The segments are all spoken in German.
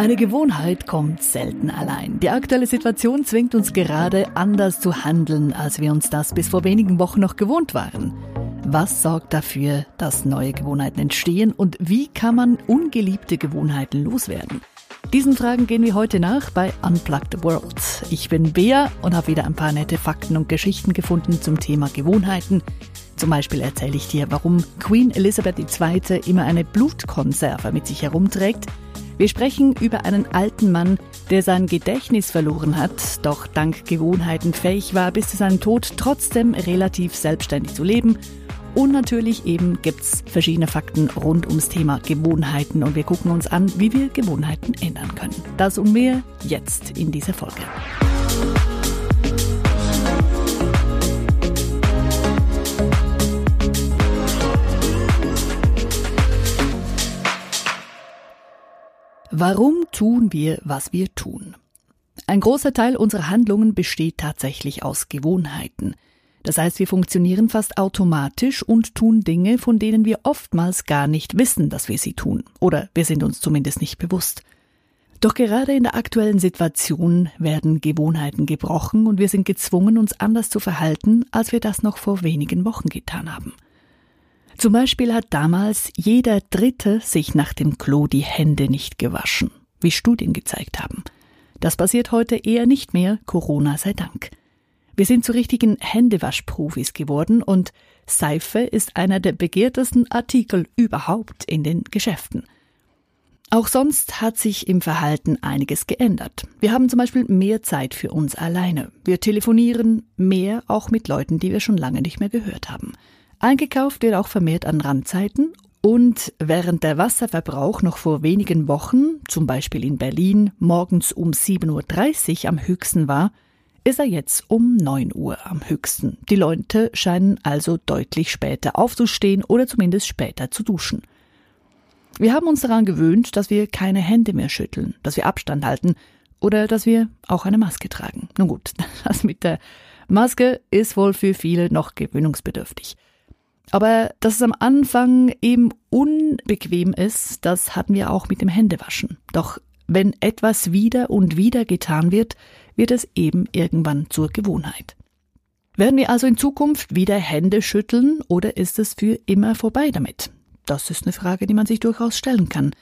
Eine Gewohnheit kommt selten allein. Die aktuelle Situation zwingt uns gerade anders zu handeln, als wir uns das bis vor wenigen Wochen noch gewohnt waren. Was sorgt dafür, dass neue Gewohnheiten entstehen und wie kann man ungeliebte Gewohnheiten loswerden? Diesen Fragen gehen wir heute nach bei Unplugged World. Ich bin Bea und habe wieder ein paar nette Fakten und Geschichten gefunden zum Thema Gewohnheiten. Zum Beispiel erzähle ich dir, warum Queen Elizabeth II. immer eine Blutkonserve mit sich herumträgt wir sprechen über einen alten Mann, der sein Gedächtnis verloren hat, doch dank Gewohnheiten fähig war, bis zu seinem Tod trotzdem relativ selbstständig zu leben. Und natürlich eben gibt's verschiedene Fakten rund ums Thema Gewohnheiten und wir gucken uns an, wie wir Gewohnheiten ändern können. Das und mehr jetzt in dieser Folge. Warum tun wir, was wir tun? Ein großer Teil unserer Handlungen besteht tatsächlich aus Gewohnheiten. Das heißt, wir funktionieren fast automatisch und tun Dinge, von denen wir oftmals gar nicht wissen, dass wir sie tun. Oder wir sind uns zumindest nicht bewusst. Doch gerade in der aktuellen Situation werden Gewohnheiten gebrochen und wir sind gezwungen, uns anders zu verhalten, als wir das noch vor wenigen Wochen getan haben. Zum Beispiel hat damals jeder Dritte sich nach dem Klo die Hände nicht gewaschen, wie Studien gezeigt haben. Das passiert heute eher nicht mehr, Corona sei Dank. Wir sind zu richtigen Händewaschprofis geworden und Seife ist einer der begehrtesten Artikel überhaupt in den Geschäften. Auch sonst hat sich im Verhalten einiges geändert. Wir haben zum Beispiel mehr Zeit für uns alleine. Wir telefonieren mehr auch mit Leuten, die wir schon lange nicht mehr gehört haben. Eingekauft wird auch vermehrt an Randzeiten und während der Wasserverbrauch noch vor wenigen Wochen, zum Beispiel in Berlin, morgens um 7.30 Uhr am höchsten war, ist er jetzt um 9 Uhr am höchsten. Die Leute scheinen also deutlich später aufzustehen oder zumindest später zu duschen. Wir haben uns daran gewöhnt, dass wir keine Hände mehr schütteln, dass wir Abstand halten oder dass wir auch eine Maske tragen. Nun gut, das mit der Maske ist wohl für viele noch gewöhnungsbedürftig. Aber dass es am Anfang eben unbequem ist, das hatten wir auch mit dem Händewaschen. Doch wenn etwas wieder und wieder getan wird, wird es eben irgendwann zur Gewohnheit. Werden wir also in Zukunft wieder Hände schütteln oder ist es für immer vorbei damit? Das ist eine Frage, die man sich durchaus stellen kann.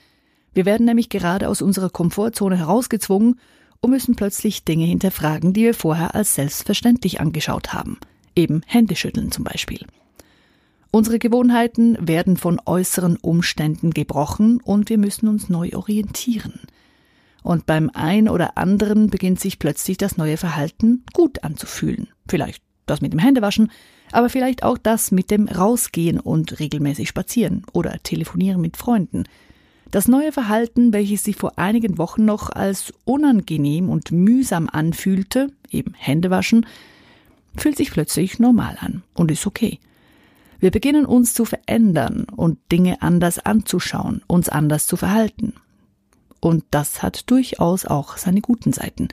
Wir werden nämlich gerade aus unserer Komfortzone herausgezwungen und müssen plötzlich Dinge hinterfragen, die wir vorher als selbstverständlich angeschaut haben. Eben Händeschütteln zum Beispiel. Unsere Gewohnheiten werden von äußeren Umständen gebrochen und wir müssen uns neu orientieren. Und beim einen oder anderen beginnt sich plötzlich das neue Verhalten gut anzufühlen. Vielleicht das mit dem Händewaschen, aber vielleicht auch das mit dem Rausgehen und regelmäßig spazieren oder telefonieren mit Freunden. Das neue Verhalten, welches sich vor einigen Wochen noch als unangenehm und mühsam anfühlte, eben Händewaschen, fühlt sich plötzlich normal an und ist okay. Wir beginnen uns zu verändern und Dinge anders anzuschauen, uns anders zu verhalten. Und das hat durchaus auch seine guten Seiten.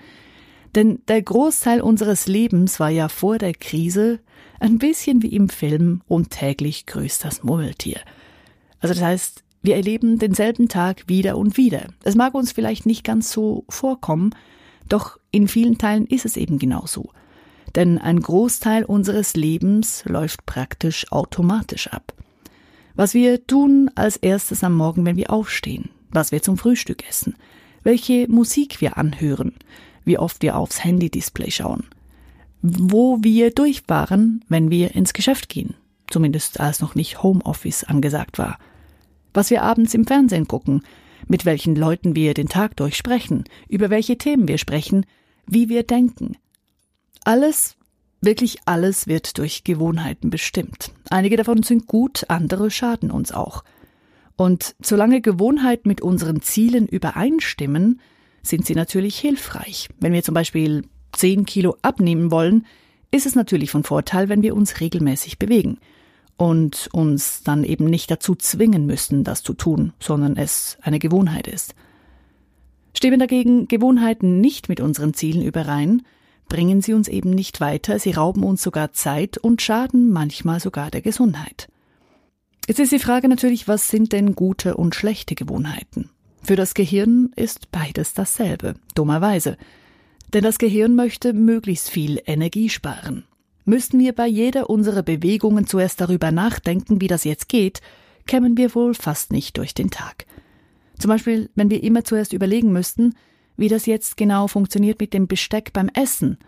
Denn der Großteil unseres Lebens war ja vor der Krise ein bisschen wie im Film und täglich grüßt das Murmeltier. Also das heißt, wir erleben denselben Tag wieder und wieder. Es mag uns vielleicht nicht ganz so vorkommen, doch in vielen Teilen ist es eben genau so denn ein Großteil unseres Lebens läuft praktisch automatisch ab. Was wir tun als erstes am Morgen, wenn wir aufstehen, was wir zum Frühstück essen, welche Musik wir anhören, wie oft wir aufs Handy-Display schauen, wo wir durchfahren, wenn wir ins Geschäft gehen, zumindest als noch nicht Homeoffice angesagt war, was wir abends im Fernsehen gucken, mit welchen Leuten wir den Tag durchsprechen, über welche Themen wir sprechen, wie wir denken, alles, wirklich alles wird durch Gewohnheiten bestimmt. Einige davon sind gut, andere schaden uns auch. Und solange Gewohnheiten mit unseren Zielen übereinstimmen, sind sie natürlich hilfreich. Wenn wir zum Beispiel 10 Kilo abnehmen wollen, ist es natürlich von Vorteil, wenn wir uns regelmäßig bewegen und uns dann eben nicht dazu zwingen müssen, das zu tun, sondern es eine Gewohnheit ist. Stimmen dagegen Gewohnheiten nicht mit unseren Zielen überein, bringen sie uns eben nicht weiter, sie rauben uns sogar Zeit und schaden manchmal sogar der Gesundheit. Jetzt ist die Frage natürlich, was sind denn gute und schlechte Gewohnheiten? Für das Gehirn ist beides dasselbe, dummerweise. Denn das Gehirn möchte möglichst viel Energie sparen. Müssten wir bei jeder unserer Bewegungen zuerst darüber nachdenken, wie das jetzt geht, kämen wir wohl fast nicht durch den Tag. Zum Beispiel, wenn wir immer zuerst überlegen müssten, wie das jetzt genau funktioniert mit dem Besteck beim Essen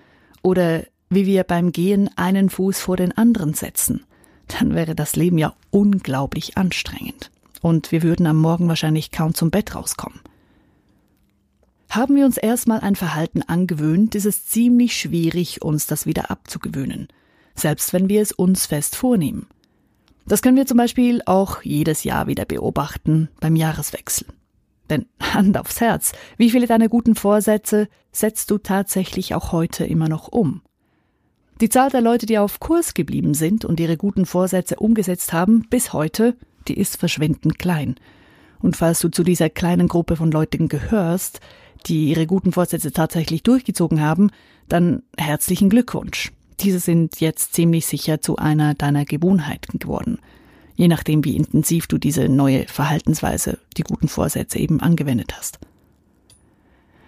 oder wie wir beim Gehen einen Fuß vor den anderen setzen, dann wäre das Leben ja unglaublich anstrengend. Und wir würden am Morgen wahrscheinlich kaum zum Bett rauskommen. Haben wir uns erstmal ein Verhalten angewöhnt, ist es ziemlich schwierig, uns das wieder abzugewöhnen, selbst wenn wir es uns fest vornehmen. Das können wir zum Beispiel auch jedes Jahr wieder beobachten beim Jahreswechsel. Denn Hand aufs Herz, wie viele deiner guten Vorsätze setzt du tatsächlich auch heute immer noch um? Die Zahl der Leute, die auf Kurs geblieben sind und ihre guten Vorsätze umgesetzt haben, bis heute, die ist verschwindend klein. Und falls du zu dieser kleinen Gruppe von Leuten gehörst, die ihre guten Vorsätze tatsächlich durchgezogen haben, dann herzlichen Glückwunsch. Diese sind jetzt ziemlich sicher zu einer deiner Gewohnheiten geworden. Je nachdem, wie intensiv du diese neue Verhaltensweise, die guten Vorsätze eben angewendet hast.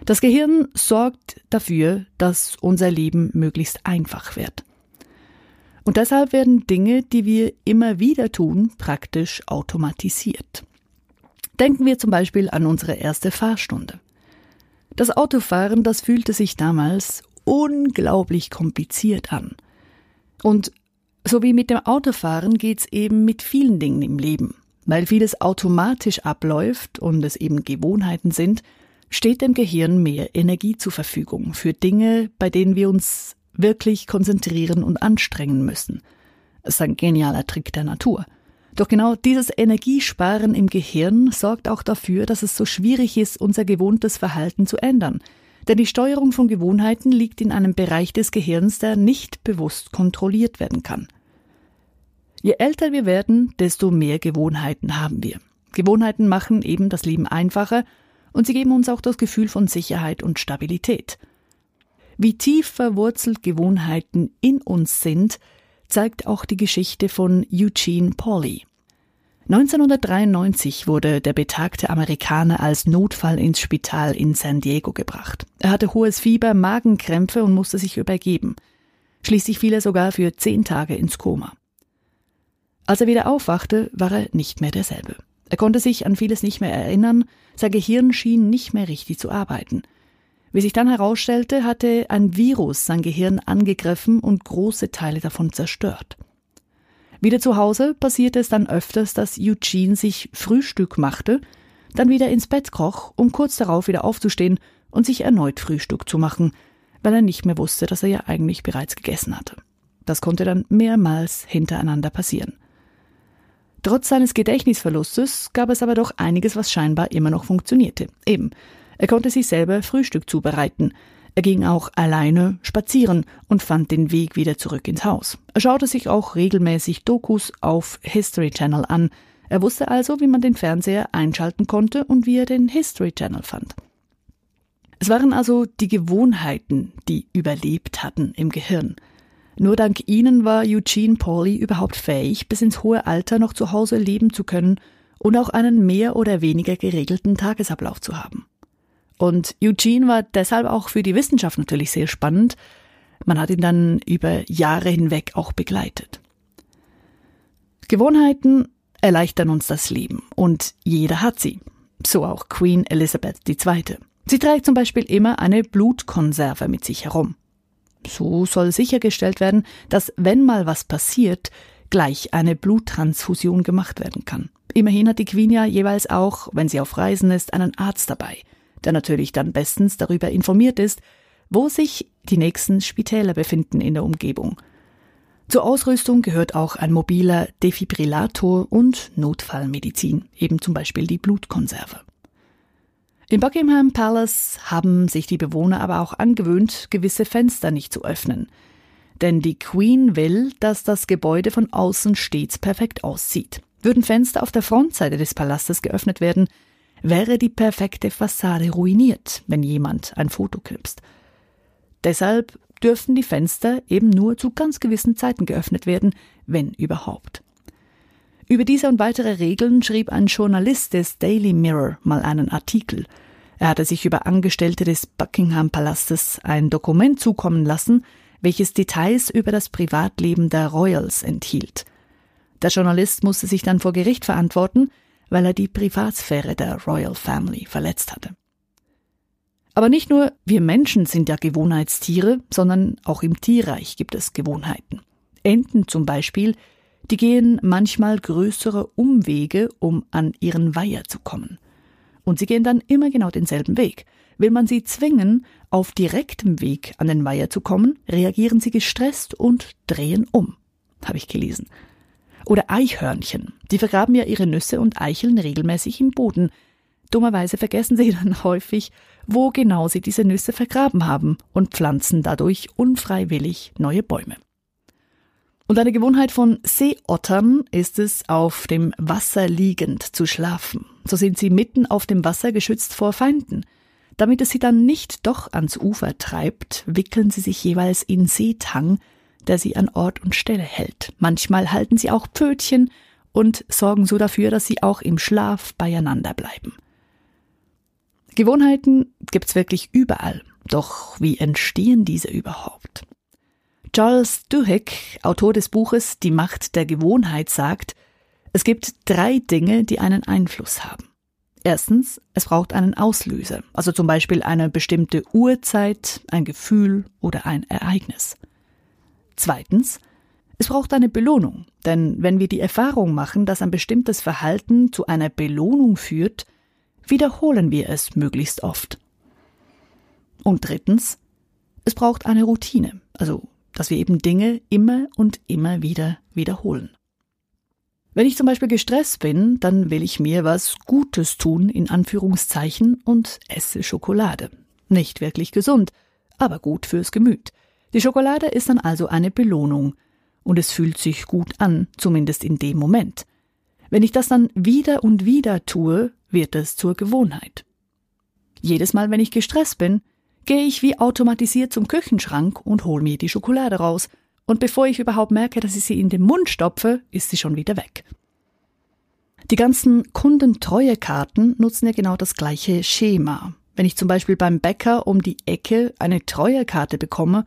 Das Gehirn sorgt dafür, dass unser Leben möglichst einfach wird. Und deshalb werden Dinge, die wir immer wieder tun, praktisch automatisiert. Denken wir zum Beispiel an unsere erste Fahrstunde. Das Autofahren, das fühlte sich damals unglaublich kompliziert an. Und so wie mit dem Autofahren geht's eben mit vielen Dingen im Leben. Weil vieles automatisch abläuft und es eben Gewohnheiten sind, steht dem Gehirn mehr Energie zur Verfügung für Dinge, bei denen wir uns wirklich konzentrieren und anstrengen müssen. Es ist ein genialer Trick der Natur. Doch genau dieses Energiesparen im Gehirn sorgt auch dafür, dass es so schwierig ist, unser gewohntes Verhalten zu ändern. Denn die Steuerung von Gewohnheiten liegt in einem Bereich des Gehirns, der nicht bewusst kontrolliert werden kann. Je älter wir werden, desto mehr Gewohnheiten haben wir. Gewohnheiten machen eben das Leben einfacher und sie geben uns auch das Gefühl von Sicherheit und Stabilität. Wie tief verwurzelt Gewohnheiten in uns sind, zeigt auch die Geschichte von Eugene Pauly. 1993 wurde der betagte Amerikaner als Notfall ins Spital in San Diego gebracht. Er hatte hohes Fieber, Magenkrämpfe und musste sich übergeben. Schließlich fiel er sogar für zehn Tage ins Koma. Als er wieder aufwachte, war er nicht mehr derselbe. Er konnte sich an vieles nicht mehr erinnern, sein Gehirn schien nicht mehr richtig zu arbeiten. Wie sich dann herausstellte, hatte ein Virus sein Gehirn angegriffen und große Teile davon zerstört. Wieder zu Hause passierte es dann öfters, dass Eugene sich Frühstück machte, dann wieder ins Bett kroch, um kurz darauf wieder aufzustehen und sich erneut Frühstück zu machen, weil er nicht mehr wusste, dass er ja eigentlich bereits gegessen hatte. Das konnte dann mehrmals hintereinander passieren. Trotz seines Gedächtnisverlustes gab es aber doch einiges, was scheinbar immer noch funktionierte. Eben, er konnte sich selber Frühstück zubereiten. Er ging auch alleine spazieren und fand den Weg wieder zurück ins Haus. Er schaute sich auch regelmäßig Dokus auf History Channel an. Er wusste also, wie man den Fernseher einschalten konnte und wie er den History Channel fand. Es waren also die Gewohnheiten, die überlebt hatten im Gehirn. Nur dank ihnen war Eugene Pauly überhaupt fähig, bis ins hohe Alter noch zu Hause leben zu können und auch einen mehr oder weniger geregelten Tagesablauf zu haben. Und Eugene war deshalb auch für die Wissenschaft natürlich sehr spannend. Man hat ihn dann über Jahre hinweg auch begleitet. Gewohnheiten erleichtern uns das Leben und jeder hat sie. So auch Queen Elizabeth II. Sie trägt zum Beispiel immer eine Blutkonserve mit sich herum. So soll sichergestellt werden, dass wenn mal was passiert, gleich eine Bluttransfusion gemacht werden kann. Immerhin hat die Queen ja jeweils auch, wenn sie auf Reisen ist, einen Arzt dabei der natürlich dann bestens darüber informiert ist, wo sich die nächsten Spitäler befinden in der Umgebung. Zur Ausrüstung gehört auch ein mobiler Defibrillator und Notfallmedizin, eben zum Beispiel die Blutkonserve. Im Buckingham Palace haben sich die Bewohner aber auch angewöhnt, gewisse Fenster nicht zu öffnen. Denn die Queen will, dass das Gebäude von außen stets perfekt aussieht. Würden Fenster auf der Frontseite des Palastes geöffnet werden, wäre die perfekte Fassade ruiniert, wenn jemand ein Foto knipst. Deshalb dürfen die Fenster eben nur zu ganz gewissen Zeiten geöffnet werden, wenn überhaupt. Über diese und weitere Regeln schrieb ein Journalist des Daily Mirror mal einen Artikel. Er hatte sich über Angestellte des Buckingham Palastes ein Dokument zukommen lassen, welches Details über das Privatleben der Royals enthielt. Der Journalist musste sich dann vor Gericht verantworten, weil er die Privatsphäre der Royal Family verletzt hatte. Aber nicht nur wir Menschen sind ja Gewohnheitstiere, sondern auch im Tierreich gibt es Gewohnheiten. Enten zum Beispiel, die gehen manchmal größere Umwege, um an ihren Weiher zu kommen. Und sie gehen dann immer genau denselben Weg. Will man sie zwingen, auf direktem Weg an den Weiher zu kommen, reagieren sie gestresst und drehen um. Habe ich gelesen. Oder Eichhörnchen. Die vergraben ja ihre Nüsse und Eicheln regelmäßig im Boden. Dummerweise vergessen sie dann häufig, wo genau sie diese Nüsse vergraben haben und pflanzen dadurch unfreiwillig neue Bäume. Und eine Gewohnheit von Seeottern ist es, auf dem Wasser liegend zu schlafen. So sind sie mitten auf dem Wasser geschützt vor Feinden. Damit es sie dann nicht doch ans Ufer treibt, wickeln sie sich jeweils in Seetang, der sie an Ort und Stelle hält. Manchmal halten sie auch Pfötchen und sorgen so dafür, dass sie auch im Schlaf beieinander bleiben. Gewohnheiten gibt's wirklich überall. Doch wie entstehen diese überhaupt? Charles Duhigg, Autor des Buches Die Macht der Gewohnheit, sagt, es gibt drei Dinge, die einen Einfluss haben. Erstens, es braucht einen Auslöser, also zum Beispiel eine bestimmte Uhrzeit, ein Gefühl oder ein Ereignis. Zweitens, es braucht eine Belohnung, denn wenn wir die Erfahrung machen, dass ein bestimmtes Verhalten zu einer Belohnung führt, wiederholen wir es möglichst oft. Und drittens, es braucht eine Routine, also dass wir eben Dinge immer und immer wieder wiederholen. Wenn ich zum Beispiel gestresst bin, dann will ich mir was Gutes tun, in Anführungszeichen, und esse Schokolade. Nicht wirklich gesund, aber gut fürs Gemüt. Die Schokolade ist dann also eine Belohnung, und es fühlt sich gut an, zumindest in dem Moment. Wenn ich das dann wieder und wieder tue, wird es zur Gewohnheit. Jedes Mal, wenn ich gestresst bin, gehe ich wie automatisiert zum Küchenschrank und hol mir die Schokolade raus, und bevor ich überhaupt merke, dass ich sie in den Mund stopfe, ist sie schon wieder weg. Die ganzen Kundentreuekarten nutzen ja genau das gleiche Schema. Wenn ich zum Beispiel beim Bäcker um die Ecke eine Treuekarte bekomme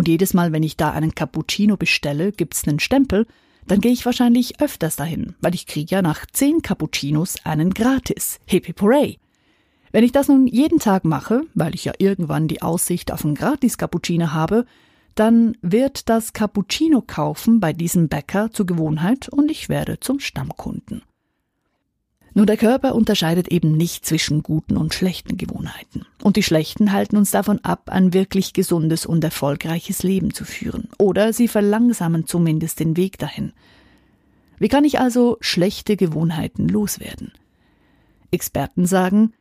und jedes Mal, wenn ich da einen Cappuccino bestelle, gibt's einen Stempel, dann gehe ich wahrscheinlich öfters dahin, weil ich kriege ja nach zehn Cappuccinos einen gratis. Hip hip hooray! Wenn ich das nun jeden Tag mache, weil ich ja irgendwann die Aussicht auf einen gratis Cappuccino habe, dann wird das Cappuccino kaufen bei diesem Bäcker zur Gewohnheit und ich werde zum Stammkunden. Nur der Körper unterscheidet eben nicht zwischen guten und schlechten Gewohnheiten. Und die schlechten halten uns davon ab, ein wirklich gesundes und erfolgreiches Leben zu führen. Oder sie verlangsamen zumindest den Weg dahin. Wie kann ich also schlechte Gewohnheiten loswerden? Experten sagen,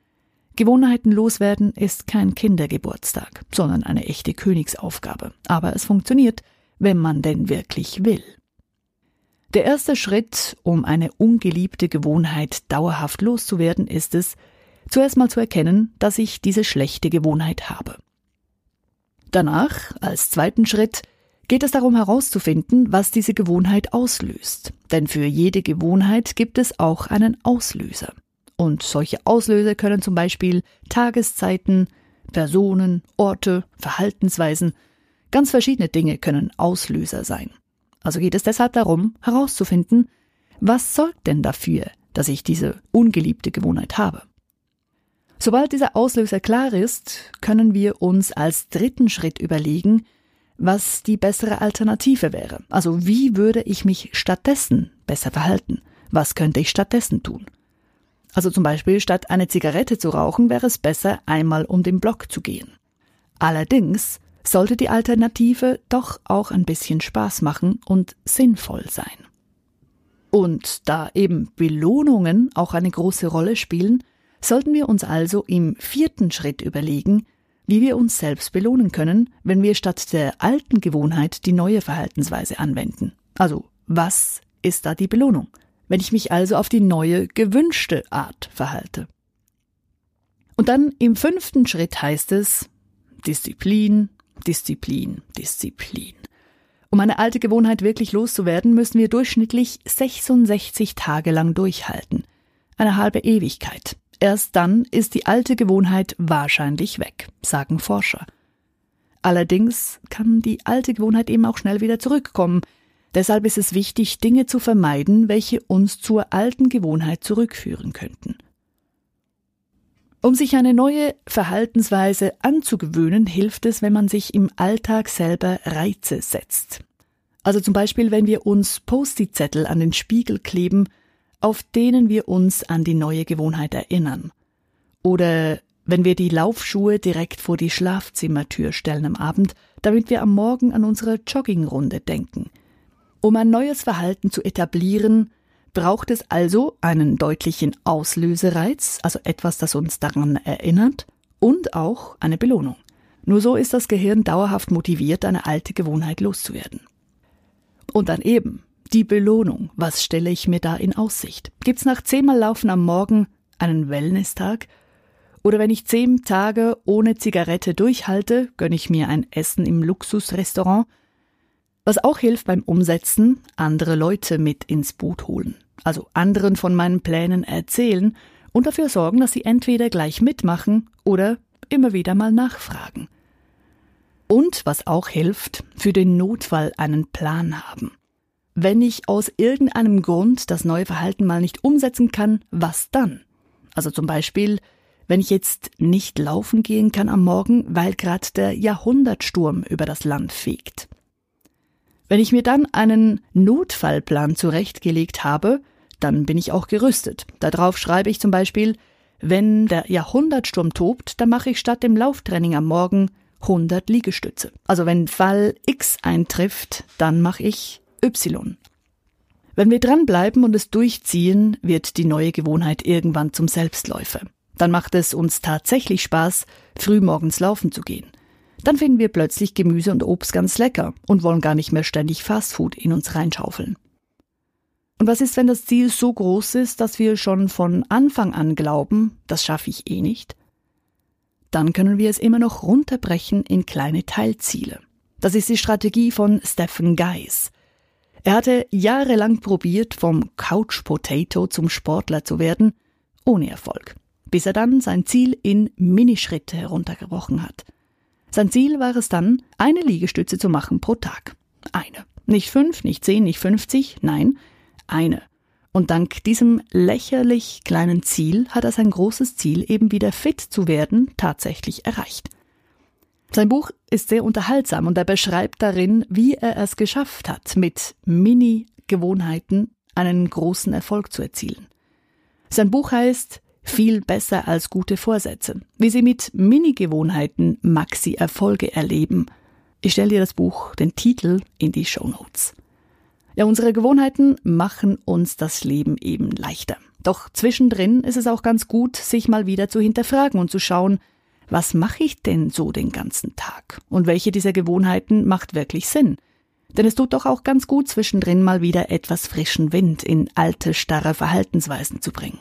Gewohnheiten loswerden ist kein Kindergeburtstag, sondern eine echte Königsaufgabe. Aber es funktioniert, wenn man denn wirklich will. Der erste Schritt, um eine ungeliebte Gewohnheit dauerhaft loszuwerden, ist es, zuerst mal zu erkennen, dass ich diese schlechte Gewohnheit habe. Danach, als zweiten Schritt, geht es darum herauszufinden, was diese Gewohnheit auslöst. Denn für jede Gewohnheit gibt es auch einen Auslöser. Und solche Auslöser können zum Beispiel Tageszeiten, Personen, Orte, Verhaltensweisen, ganz verschiedene Dinge können Auslöser sein. Also geht es deshalb darum, herauszufinden, was sorgt denn dafür, dass ich diese ungeliebte Gewohnheit habe. Sobald dieser Auslöser klar ist, können wir uns als dritten Schritt überlegen, was die bessere Alternative wäre. Also wie würde ich mich stattdessen besser verhalten? Was könnte ich stattdessen tun? Also zum Beispiel statt eine Zigarette zu rauchen, wäre es besser, einmal um den Block zu gehen. Allerdings sollte die Alternative doch auch ein bisschen Spaß machen und sinnvoll sein. Und da eben Belohnungen auch eine große Rolle spielen, sollten wir uns also im vierten Schritt überlegen, wie wir uns selbst belohnen können, wenn wir statt der alten Gewohnheit die neue Verhaltensweise anwenden. Also, was ist da die Belohnung? Wenn ich mich also auf die neue, gewünschte Art verhalte. Und dann im fünften Schritt heißt es Disziplin, Disziplin, Disziplin. Um eine alte Gewohnheit wirklich loszuwerden, müssen wir durchschnittlich 66 Tage lang durchhalten. Eine halbe Ewigkeit. Erst dann ist die alte Gewohnheit wahrscheinlich weg, sagen Forscher. Allerdings kann die alte Gewohnheit eben auch schnell wieder zurückkommen. Deshalb ist es wichtig, Dinge zu vermeiden, welche uns zur alten Gewohnheit zurückführen könnten. Um sich eine neue Verhaltensweise anzugewöhnen, hilft es, wenn man sich im Alltag selber Reize setzt. Also zum Beispiel, wenn wir uns Post-it-Zettel an den Spiegel kleben, auf denen wir uns an die neue Gewohnheit erinnern. Oder wenn wir die Laufschuhe direkt vor die Schlafzimmertür stellen am Abend, damit wir am Morgen an unsere Joggingrunde denken. Um ein neues Verhalten zu etablieren, braucht es also einen deutlichen Auslösereiz, also etwas, das uns daran erinnert, und auch eine Belohnung. Nur so ist das Gehirn dauerhaft motiviert, eine alte Gewohnheit loszuwerden. Und dann eben die Belohnung. Was stelle ich mir da in Aussicht? Gibt's nach zehnmal Laufen am Morgen einen Wellness-Tag? Oder wenn ich zehn Tage ohne Zigarette durchhalte, gönne ich mir ein Essen im Luxusrestaurant was auch hilft beim Umsetzen, andere Leute mit ins Boot holen. Also anderen von meinen Plänen erzählen und dafür sorgen, dass sie entweder gleich mitmachen oder immer wieder mal nachfragen. Und was auch hilft, für den Notfall einen Plan haben. Wenn ich aus irgendeinem Grund das neue Verhalten mal nicht umsetzen kann, was dann? Also zum Beispiel, wenn ich jetzt nicht laufen gehen kann am Morgen, weil gerade der Jahrhundertsturm über das Land fegt. Wenn ich mir dann einen Notfallplan zurechtgelegt habe, dann bin ich auch gerüstet. Darauf schreibe ich zum Beispiel, wenn der Jahrhundertsturm tobt, dann mache ich statt dem Lauftraining am Morgen 100 Liegestütze. Also wenn Fall X eintrifft, dann mache ich Y. Wenn wir dranbleiben und es durchziehen, wird die neue Gewohnheit irgendwann zum Selbstläufer. Dann macht es uns tatsächlich Spaß, frühmorgens laufen zu gehen. Dann finden wir plötzlich Gemüse und Obst ganz lecker und wollen gar nicht mehr ständig Fastfood in uns reinschaufeln. Und was ist, wenn das Ziel so groß ist, dass wir schon von Anfang an glauben, das schaffe ich eh nicht? Dann können wir es immer noch runterbrechen in kleine Teilziele. Das ist die Strategie von Stephen Geis. Er hatte jahrelang probiert, vom Couch Potato zum Sportler zu werden, ohne Erfolg, bis er dann sein Ziel in Minischritte heruntergebrochen hat – sein Ziel war es dann, eine Liegestütze zu machen pro Tag. Eine. Nicht fünf, nicht zehn, nicht fünfzig, nein, eine. Und dank diesem lächerlich kleinen Ziel hat er sein großes Ziel, eben wieder fit zu werden, tatsächlich erreicht. Sein Buch ist sehr unterhaltsam und er beschreibt darin, wie er es geschafft hat, mit Mini-Gewohnheiten einen großen Erfolg zu erzielen. Sein Buch heißt viel besser als gute Vorsätze. Wie Sie mit Mini-Gewohnheiten Maxi-Erfolge erleben. Ich stelle dir das Buch, den Titel, in die Show Notes. Ja, unsere Gewohnheiten machen uns das Leben eben leichter. Doch zwischendrin ist es auch ganz gut, sich mal wieder zu hinterfragen und zu schauen, was mache ich denn so den ganzen Tag? Und welche dieser Gewohnheiten macht wirklich Sinn? Denn es tut doch auch ganz gut, zwischendrin mal wieder etwas frischen Wind in alte, starre Verhaltensweisen zu bringen.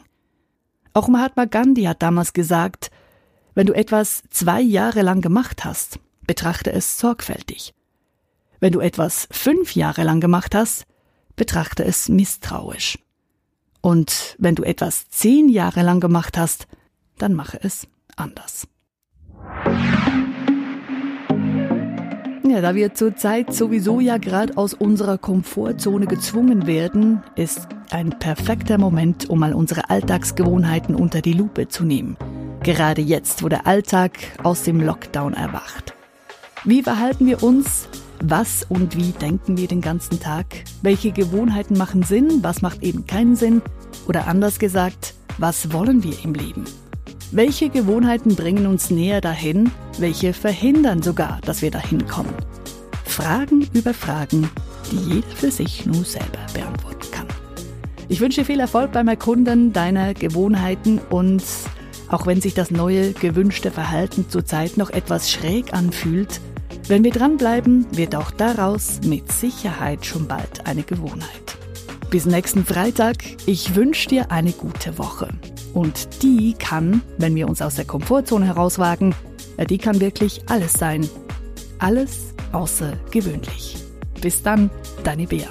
Auch Mahatma Gandhi hat damals gesagt, wenn du etwas zwei Jahre lang gemacht hast, betrachte es sorgfältig. Wenn du etwas fünf Jahre lang gemacht hast, betrachte es misstrauisch. Und wenn du etwas zehn Jahre lang gemacht hast, dann mache es anders. Ja, da wir zurzeit sowieso ja gerade aus unserer Komfortzone gezwungen werden, ist ein perfekter Moment, um mal unsere Alltagsgewohnheiten unter die Lupe zu nehmen. Gerade jetzt, wo der Alltag aus dem Lockdown erwacht. Wie verhalten wir uns? Was und wie denken wir den ganzen Tag? Welche Gewohnheiten machen Sinn? Was macht eben keinen Sinn? Oder anders gesagt, was wollen wir im Leben? Welche Gewohnheiten bringen uns näher dahin? Welche verhindern sogar, dass wir dahin kommen? Fragen über Fragen, die jeder für sich nur selber beantworten kann. Ich wünsche viel Erfolg beim Erkunden deiner Gewohnheiten und auch wenn sich das neue gewünschte Verhalten zurzeit noch etwas schräg anfühlt, wenn wir dranbleiben, wird auch daraus mit Sicherheit schon bald eine Gewohnheit. Bis nächsten Freitag. Ich wünsche dir eine gute Woche. Und die kann, wenn wir uns aus der Komfortzone herauswagen, die kann wirklich alles sein. Alles außergewöhnlich. Bis dann, deine Bea.